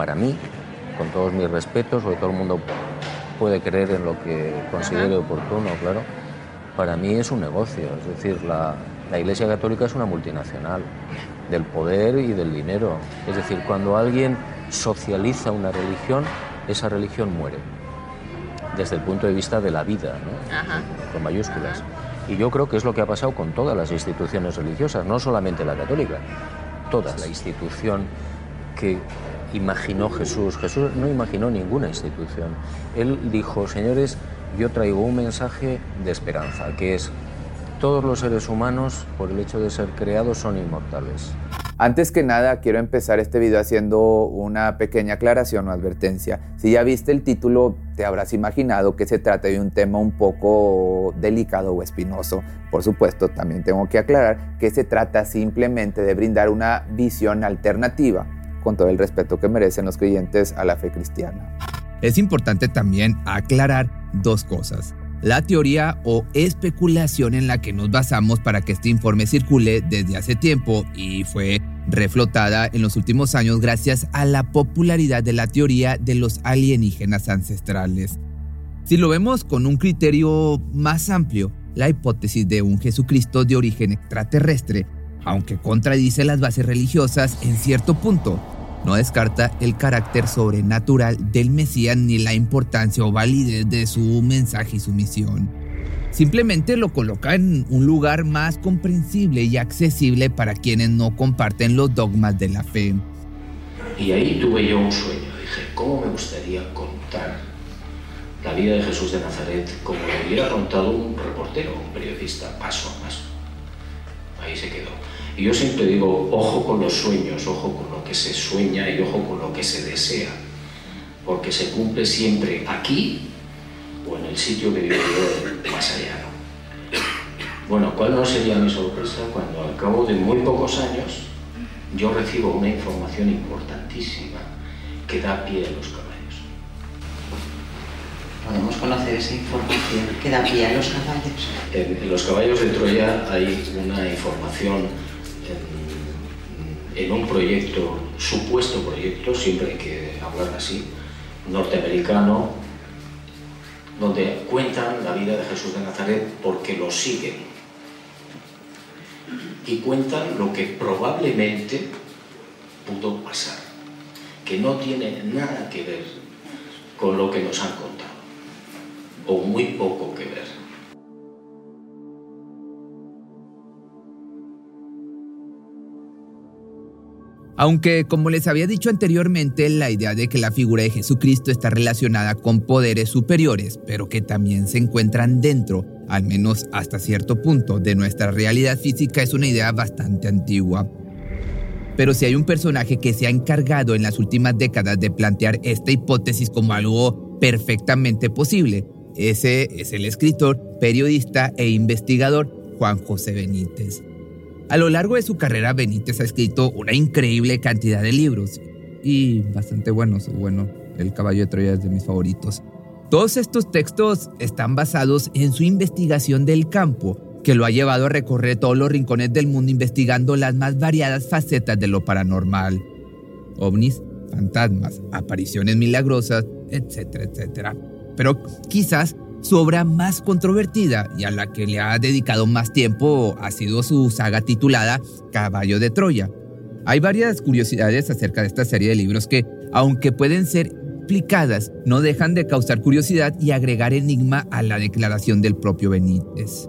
para mí, con todos mis respetos, porque todo el mundo puede creer en lo que considere oportuno, claro, para mí es un negocio. Es decir, la, la Iglesia Católica es una multinacional del poder y del dinero. Es decir, cuando alguien socializa una religión, esa religión muere desde el punto de vista de la vida, ¿no? con mayúsculas. Y yo creo que es lo que ha pasado con todas las instituciones religiosas, no solamente la católica, todas. La institución que imaginó Jesús, Jesús no imaginó ninguna institución. Él dijo, señores, yo traigo un mensaje de esperanza, que es todos los seres humanos, por el hecho de ser creados, son inmortales. Antes que nada, quiero empezar este video haciendo una pequeña aclaración o advertencia. Si ya viste el título, te habrás imaginado que se trata de un tema un poco delicado o espinoso. Por supuesto, también tengo que aclarar que se trata simplemente de brindar una visión alternativa, con todo el respeto que merecen los creyentes a la fe cristiana. Es importante también aclarar dos cosas la teoría o especulación en la que nos basamos para que este informe circule desde hace tiempo y fue reflotada en los últimos años gracias a la popularidad de la teoría de los alienígenas ancestrales. Si lo vemos con un criterio más amplio, la hipótesis de un Jesucristo de origen extraterrestre, aunque contradice las bases religiosas en cierto punto, no descarta el carácter sobrenatural del Mesías ni la importancia o validez de su mensaje y su misión. Simplemente lo coloca en un lugar más comprensible y accesible para quienes no comparten los dogmas de la fe. Y ahí tuve yo un sueño. Dije, ¿cómo me gustaría contar la vida de Jesús de Nazaret como lo hubiera contado un reportero, un periodista, paso a paso? Ahí se quedó. Y yo siempre digo, ojo con los sueños, ojo con lo que se sueña y ojo con lo que se desea, porque se cumple siempre aquí o en el sitio que vivo yo más allá. Bueno, ¿cuál no sería mi sorpresa cuando al cabo de muy pocos años yo recibo una información importantísima que da pie a los caballos? ¿Podemos conocer esa información que da pie a los caballos? en los caballos de Troya hay una información en un proyecto, supuesto proyecto, siempre hay que hablar así, norteamericano, donde cuentan la vida de Jesús de Nazaret porque lo siguen. Y cuentan lo que probablemente pudo pasar, que no tiene nada que ver con lo que nos han contado, o muy poco que. Aunque, como les había dicho anteriormente, la idea de que la figura de Jesucristo está relacionada con poderes superiores, pero que también se encuentran dentro, al menos hasta cierto punto, de nuestra realidad física es una idea bastante antigua. Pero si hay un personaje que se ha encargado en las últimas décadas de plantear esta hipótesis como algo perfectamente posible, ese es el escritor, periodista e investigador Juan José Benítez. A lo largo de su carrera, Benítez ha escrito una increíble cantidad de libros y bastante buenos. Bueno, El caballo de Troya es de mis favoritos. Todos estos textos están basados en su investigación del campo, que lo ha llevado a recorrer todos los rincones del mundo investigando las más variadas facetas de lo paranormal. ovnis, fantasmas, apariciones milagrosas, etcétera, etcétera. Pero quizás su obra más controvertida y a la que le ha dedicado más tiempo ha sido su saga titulada Caballo de Troya. Hay varias curiosidades acerca de esta serie de libros que, aunque pueden ser explicadas, no dejan de causar curiosidad y agregar enigma a la declaración del propio Benítez.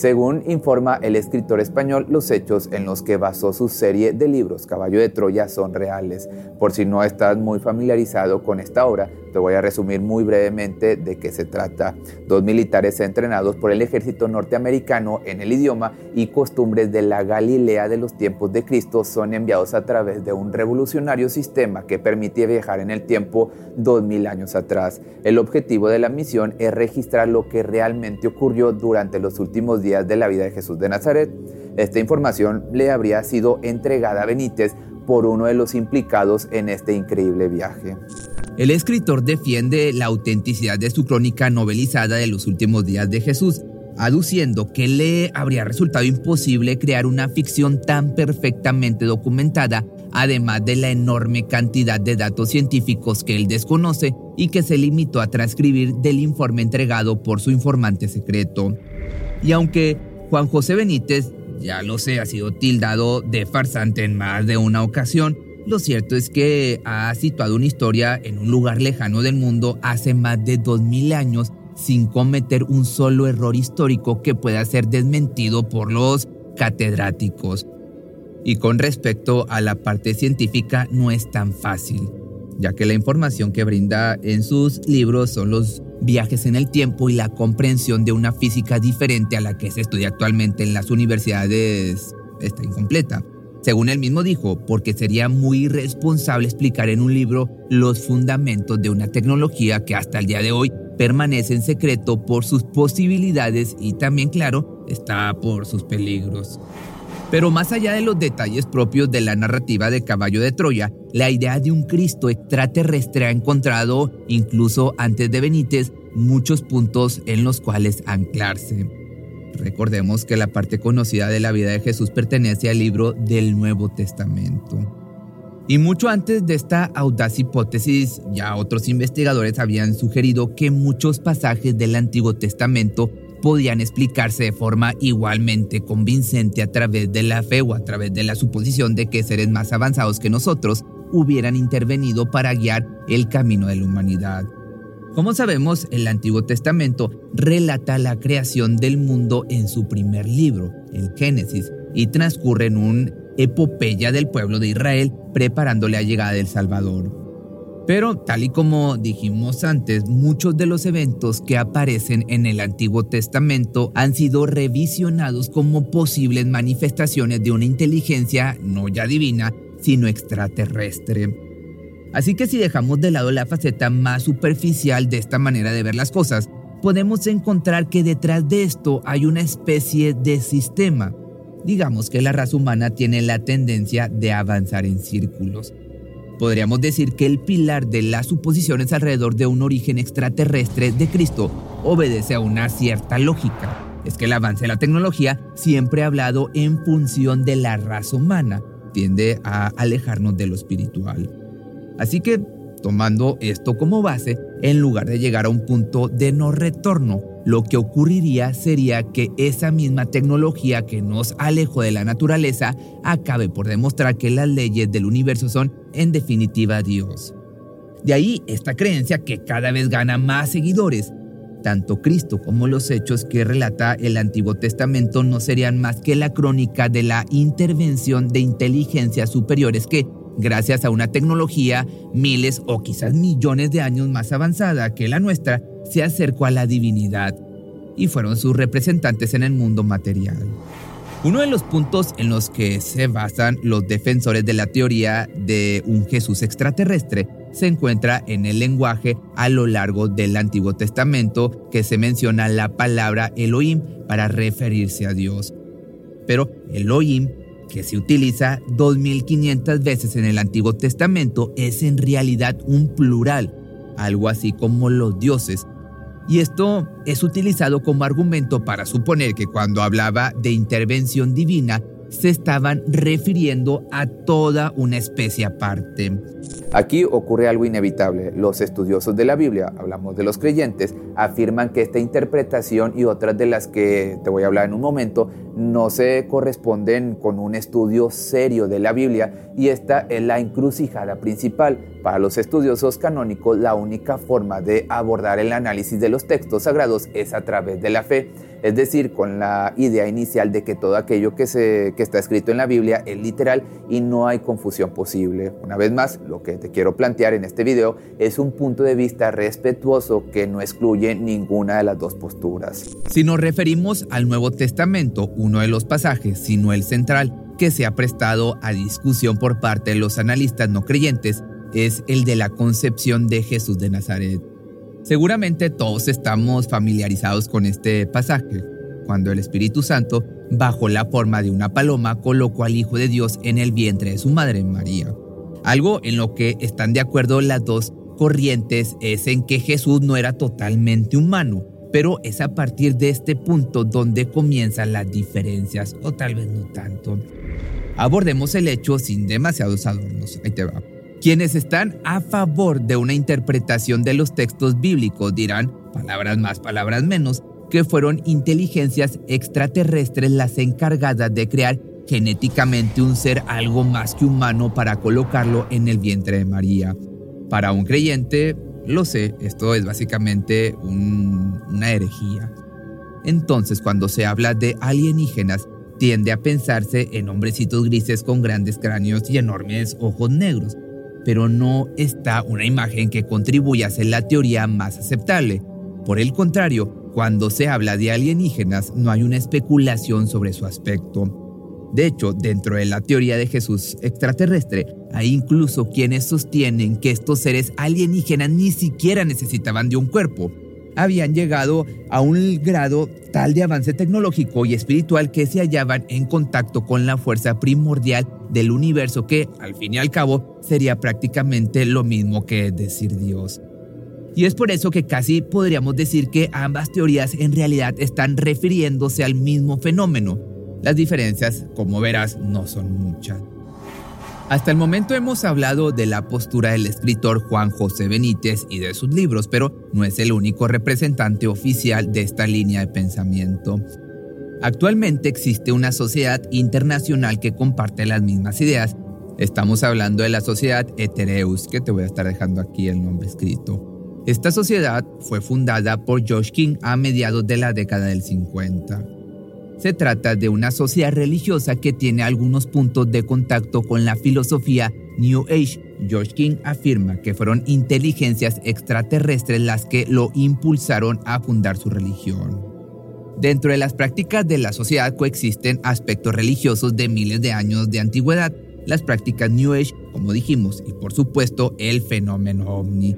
Según informa el escritor español, los hechos en los que basó su serie de libros Caballo de Troya son reales. Por si no estás muy familiarizado con esta obra, te voy a resumir muy brevemente de qué se trata. Dos militares entrenados por el ejército norteamericano en el idioma y costumbres de la Galilea de los tiempos de Cristo son enviados a través de un revolucionario sistema que permite viajar en el tiempo dos mil años atrás. El objetivo de la misión es registrar lo que realmente ocurrió durante los últimos de la vida de Jesús de Nazaret. Esta información le habría sido entregada a Benítez por uno de los implicados en este increíble viaje. El escritor defiende la autenticidad de su crónica novelizada de los últimos días de Jesús, aduciendo que le habría resultado imposible crear una ficción tan perfectamente documentada además de la enorme cantidad de datos científicos que él desconoce y que se limitó a transcribir del informe entregado por su informante secreto. Y aunque Juan José Benítez, ya lo sé, ha sido tildado de farsante en más de una ocasión, lo cierto es que ha situado una historia en un lugar lejano del mundo hace más de 2000 años sin cometer un solo error histórico que pueda ser desmentido por los catedráticos. Y con respecto a la parte científica no es tan fácil, ya que la información que brinda en sus libros son los viajes en el tiempo y la comprensión de una física diferente a la que se estudia actualmente en las universidades está incompleta. Según él mismo dijo, porque sería muy irresponsable explicar en un libro los fundamentos de una tecnología que hasta el día de hoy permanece en secreto por sus posibilidades y también, claro, está por sus peligros. Pero más allá de los detalles propios de la narrativa de Caballo de Troya, la idea de un Cristo extraterrestre ha encontrado, incluso antes de Benítez, muchos puntos en los cuales anclarse. Recordemos que la parte conocida de la vida de Jesús pertenece al libro del Nuevo Testamento. Y mucho antes de esta audaz hipótesis, ya otros investigadores habían sugerido que muchos pasajes del Antiguo Testamento podían explicarse de forma igualmente convincente a través de la fe o a través de la suposición de que seres más avanzados que nosotros hubieran intervenido para guiar el camino de la humanidad. Como sabemos, el Antiguo Testamento relata la creación del mundo en su primer libro, el Génesis, y transcurre en un epopeya del pueblo de Israel preparando la llegada del Salvador. Pero, tal y como dijimos antes, muchos de los eventos que aparecen en el Antiguo Testamento han sido revisionados como posibles manifestaciones de una inteligencia no ya divina, sino extraterrestre. Así que si dejamos de lado la faceta más superficial de esta manera de ver las cosas, podemos encontrar que detrás de esto hay una especie de sistema. Digamos que la raza humana tiene la tendencia de avanzar en círculos. Podríamos decir que el pilar de las suposiciones alrededor de un origen extraterrestre de Cristo obedece a una cierta lógica. Es que el avance de la tecnología siempre ha hablado en función de la raza humana, tiende a alejarnos de lo espiritual. Así que, tomando esto como base, en lugar de llegar a un punto de no retorno, lo que ocurriría sería que esa misma tecnología que nos alejó de la naturaleza acabe por demostrar que las leyes del universo son en definitiva Dios. De ahí esta creencia que cada vez gana más seguidores. Tanto Cristo como los hechos que relata el Antiguo Testamento no serían más que la crónica de la intervención de inteligencias superiores que, gracias a una tecnología miles o quizás millones de años más avanzada que la nuestra, se acercó a la divinidad y fueron sus representantes en el mundo material. Uno de los puntos en los que se basan los defensores de la teoría de un Jesús extraterrestre se encuentra en el lenguaje a lo largo del Antiguo Testamento que se menciona la palabra Elohim para referirse a Dios. Pero Elohim que se utiliza 2500 veces en el Antiguo Testamento, es en realidad un plural, algo así como los dioses. Y esto es utilizado como argumento para suponer que cuando hablaba de intervención divina, se estaban refiriendo a toda una especie aparte. Aquí ocurre algo inevitable. Los estudiosos de la Biblia, hablamos de los creyentes, afirman que esta interpretación y otras de las que te voy a hablar en un momento no se corresponden con un estudio serio de la Biblia y esta es la encrucijada principal. Para los estudiosos canónicos, la única forma de abordar el análisis de los textos sagrados es a través de la fe es decir, con la idea inicial de que todo aquello que, está escrito en la Biblia es literal y no hay confusión posible. Una vez más, lo que te quiero plantear en este video es un punto de vista respetuoso que no excluye ninguna de las dos posturas. Si nos referimos al Nuevo Testamento, uno de los pasajes, sino el central, que se ha prestado a discusión por parte de los analistas no creyentes, es el de la concepción de Jesús de Nazaret. Seguramente todos estamos familiarizados con este pasaje, cuando el Espíritu Santo, bajo la forma de una paloma, colocó al Hijo de Dios en el vientre de su madre María. Algo en lo que están de acuerdo las dos corrientes es en que Jesús no era totalmente humano, pero es a partir de este punto donde comienzan las diferencias, o tal vez no tanto. Abordemos el hecho sin demasiados adornos. Ahí te va. Quienes están a favor de una interpretación de los textos bíblicos dirán, palabras más, palabras menos, que fueron inteligencias extraterrestres las encargadas de crear genéticamente un ser algo más que humano para colocarlo en el vientre de María. Para un creyente, lo sé, esto es básicamente una herejía. Entonces, cuando se habla de alienígenas, tiende a pensarse en hombrecitos grises con grandes cráneos y enormes ojos negros, pero no está una imagen que contribuya a hacer la teoría más aceptable. Por el contrario, cuando se habla de alienígenas no hay una especulación sobre su aspecto. De hecho, dentro de la teoría de Jesús extraterrestre, hay incluso quienes sostienen que estos seres alienígenas ni siquiera necesitaban de un cuerpo, habían llegado a un grado tal de avance tecnológico y espiritual que se hallaban en contacto con la fuerza primordial del universo que, al fin y al cabo, sería prácticamente lo mismo que decir Dios. Y es por eso que casi podríamos decir que ambas teorías en realidad están refiriéndose al mismo fenómeno. Las diferencias, como verás, no son muchas. Hasta el momento hemos hablado de la postura del escritor Juan José Benítez y de sus libros, pero no es el único representante oficial de esta línea de pensamiento. Actualmente existe una sociedad internacional que comparte las mismas ideas. Estamos hablando de la sociedad Etereus, que te voy a estar dejando aquí el nombre escrito. Esta sociedad fue fundada por George King a mediados de la década del 50. Se trata de una sociedad religiosa que tiene algunos puntos de contacto con la filosofía New Age. George King afirma que fueron inteligencias extraterrestres las que lo impulsaron a fundar su religión. Dentro de las prácticas de la sociedad coexisten aspectos religiosos de miles de años de antigüedad, las prácticas New Age, como dijimos, y por supuesto el fenómeno ovni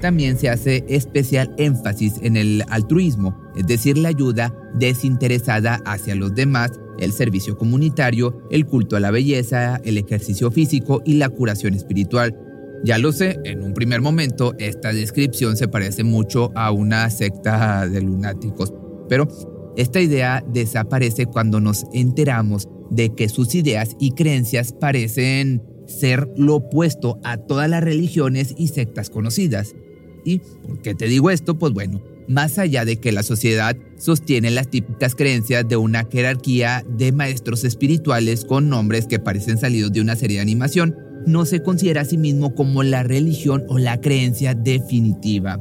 también se hace especial énfasis en el altruismo, es decir, la ayuda desinteresada hacia los demás, el servicio comunitario, el culto a la belleza, el ejercicio físico y la curación espiritual. Ya lo sé, en un primer momento esta descripción se parece mucho a una secta de lunáticos, pero esta idea desaparece cuando nos enteramos de que sus ideas y creencias parecen ser lo opuesto a todas las religiones y sectas conocidas. ¿Y por qué te digo esto? Pues bueno, más allá de que la sociedad sostiene las típicas creencias de una jerarquía de maestros espirituales con nombres que parecen salidos de una serie de animación, no se considera a sí mismo como la religión o la creencia definitiva.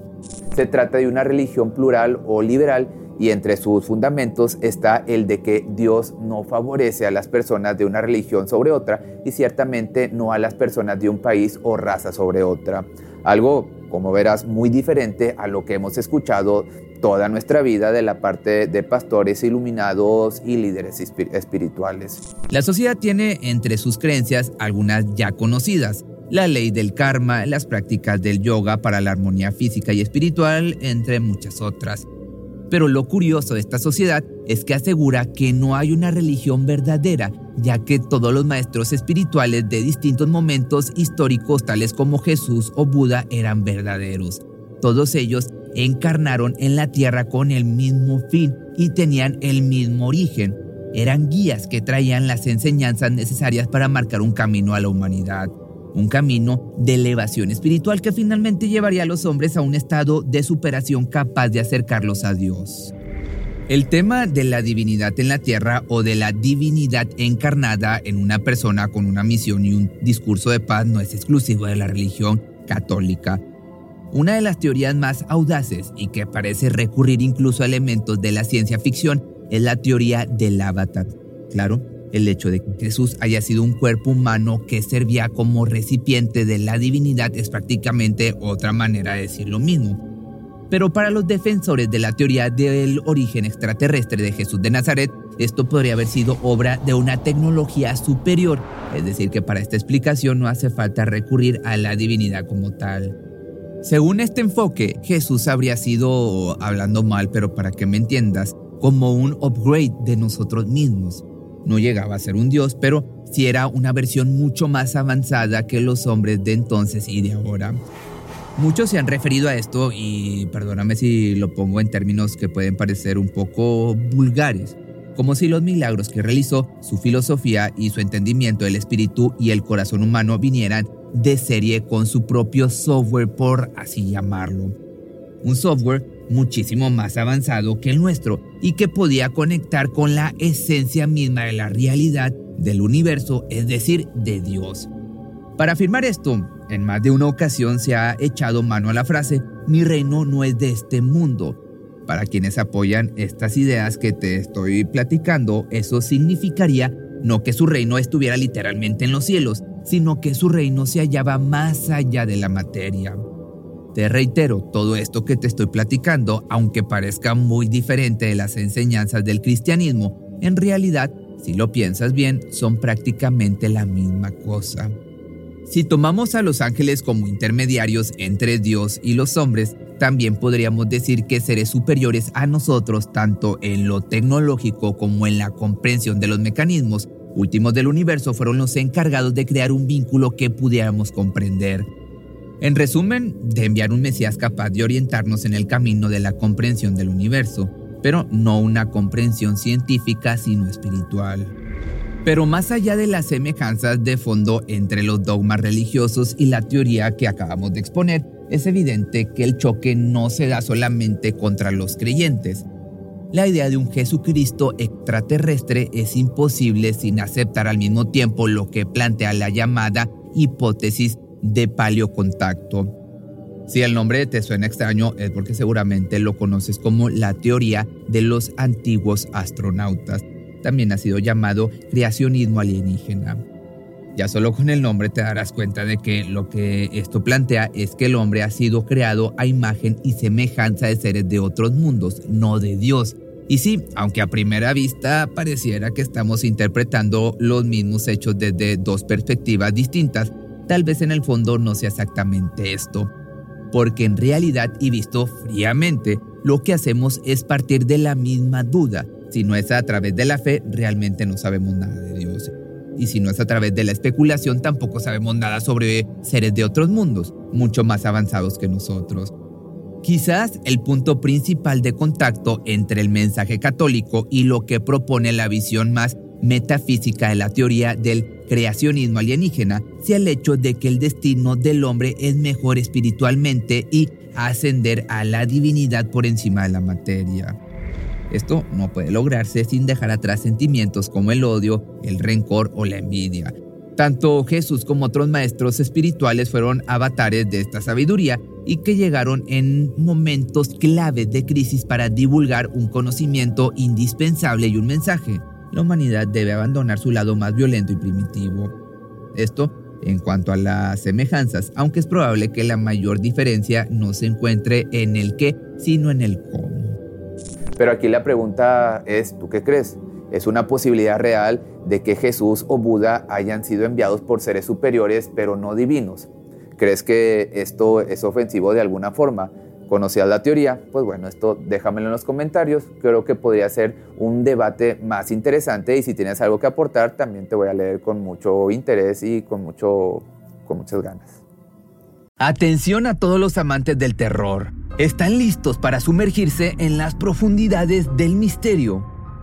Se trata de una religión plural o liberal y entre sus fundamentos está el de que Dios no favorece a las personas de una religión sobre otra y ciertamente no a las personas de un país o raza sobre otra. Algo como verás, muy diferente a lo que hemos escuchado toda nuestra vida de la parte de pastores iluminados y líderes espirituales. La sociedad tiene entre sus creencias algunas ya conocidas, la ley del karma, las prácticas del yoga para la armonía física y espiritual, entre muchas otras. Pero lo curioso de esta sociedad es que asegura que no hay una religión verdadera, ya que todos los maestros espirituales de distintos momentos históricos, tales como Jesús o Buda, eran verdaderos. Todos ellos encarnaron en la tierra con el mismo fin y tenían el mismo origen. Eran guías que traían las enseñanzas necesarias para marcar un camino a la humanidad un camino de elevación espiritual que finalmente llevaría a los hombres a un estado de superación capaz de acercarlos a Dios. El tema de la divinidad en la tierra o de la divinidad encarnada en una persona con una misión y un discurso de paz no es exclusivo de la religión católica. Una de las teorías más audaces y que parece recurrir incluso a elementos de la ciencia ficción es la teoría del avatar. Claro, el hecho de que Jesús haya sido un cuerpo humano que servía como recipiente de la divinidad es prácticamente otra manera de decir lo mismo. Pero para los defensores de la teoría del origen extraterrestre de Jesús de Nazaret, esto podría haber sido obra de una tecnología superior, es decir, que para esta explicación no hace falta recurrir a la divinidad como tal. Según este enfoque, Jesús habría sido, hablando mal, pero para que me entiendas, como un upgrade de nosotros mismos. No llegaba a ser un dios, pero sí era una versión mucho más avanzada que los hombres de entonces y de ahora. Muchos se han referido a esto y perdóname si lo pongo en términos que pueden parecer un poco vulgares, como si los milagros que realizó, su filosofía y su entendimiento del espíritu y el corazón humano vinieran de serie con su propio software, por así llamarlo. Un software muchísimo más avanzado que el nuestro y que podía conectar con la esencia misma de la realidad del universo, es decir, de Dios. Para afirmar esto, en más de una ocasión se ha echado mano a la frase, mi reino no es de este mundo. Para quienes apoyan estas ideas que te estoy platicando, eso significaría no que su reino estuviera literalmente en los cielos, sino que su reino se hallaba más allá de la materia. Te reitero, todo esto que te estoy platicando, aunque parezca muy diferente de las enseñanzas del cristianismo, en realidad, si lo piensas bien, son prácticamente la misma cosa. Si tomamos a los ángeles como intermediarios entre Dios y los hombres, también podríamos decir que seres superiores a nosotros tanto en lo tecnológico como en la comprensión de los mecanismos últimos del universo fueron los encargados de crear un vínculo que pudiéramos comprender. En resumen, de enviar un Mesías capaz de orientarnos en el camino de la comprensión del universo, pero no una comprensión científica sino espiritual. Pero más allá de las semejanzas de fondo entre los dogmas religiosos y la teoría que acabamos de exponer, es evidente que el choque no se da solamente contra los creyentes. La idea de un Jesucristo extraterrestre es imposible sin aceptar al mismo tiempo lo que plantea la llamada hipótesis de paleocontacto. Si el nombre te suena extraño es porque seguramente lo conoces como la teoría de los antiguos astronautas. También ha sido llamado creacionismo alienígena. Ya solo con el nombre te darás cuenta de que lo que esto plantea es que el hombre ha sido creado a imagen y semejanza de seres de otros mundos, no de Dios. Y sí, aunque a primera vista pareciera que estamos interpretando los mismos hechos desde dos perspectivas distintas, tal vez en el fondo no sea exactamente esto. Porque en realidad y visto fríamente, lo que hacemos es partir de la misma duda. Si no es a través de la fe, realmente no sabemos nada de Dios. Y si no es a través de la especulación, tampoco sabemos nada sobre seres de otros mundos, mucho más avanzados que nosotros. Quizás el punto principal de contacto entre el mensaje católico y lo que propone la visión más metafísica de la teoría del creacionismo alienígena sea el hecho de que el destino del hombre es mejor espiritualmente y ascender a la divinidad por encima de la materia. Esto no puede lograrse sin dejar atrás sentimientos como el odio, el rencor o la envidia. Tanto Jesús como otros maestros espirituales fueron avatares de esta sabiduría y que llegaron en momentos claves de crisis para divulgar un conocimiento indispensable y un mensaje la humanidad debe abandonar su lado más violento y primitivo. Esto en cuanto a las semejanzas, aunque es probable que la mayor diferencia no se encuentre en el qué, sino en el cómo. Pero aquí la pregunta es, ¿tú qué crees? ¿Es una posibilidad real de que Jesús o Buda hayan sido enviados por seres superiores pero no divinos? ¿Crees que esto es ofensivo de alguna forma? Conocías la teoría, pues bueno, esto déjamelo en los comentarios. Creo que podría ser un debate más interesante y si tienes algo que aportar, también te voy a leer con mucho interés y con, mucho, con muchas ganas. Atención a todos los amantes del terror. ¿Están listos para sumergirse en las profundidades del misterio?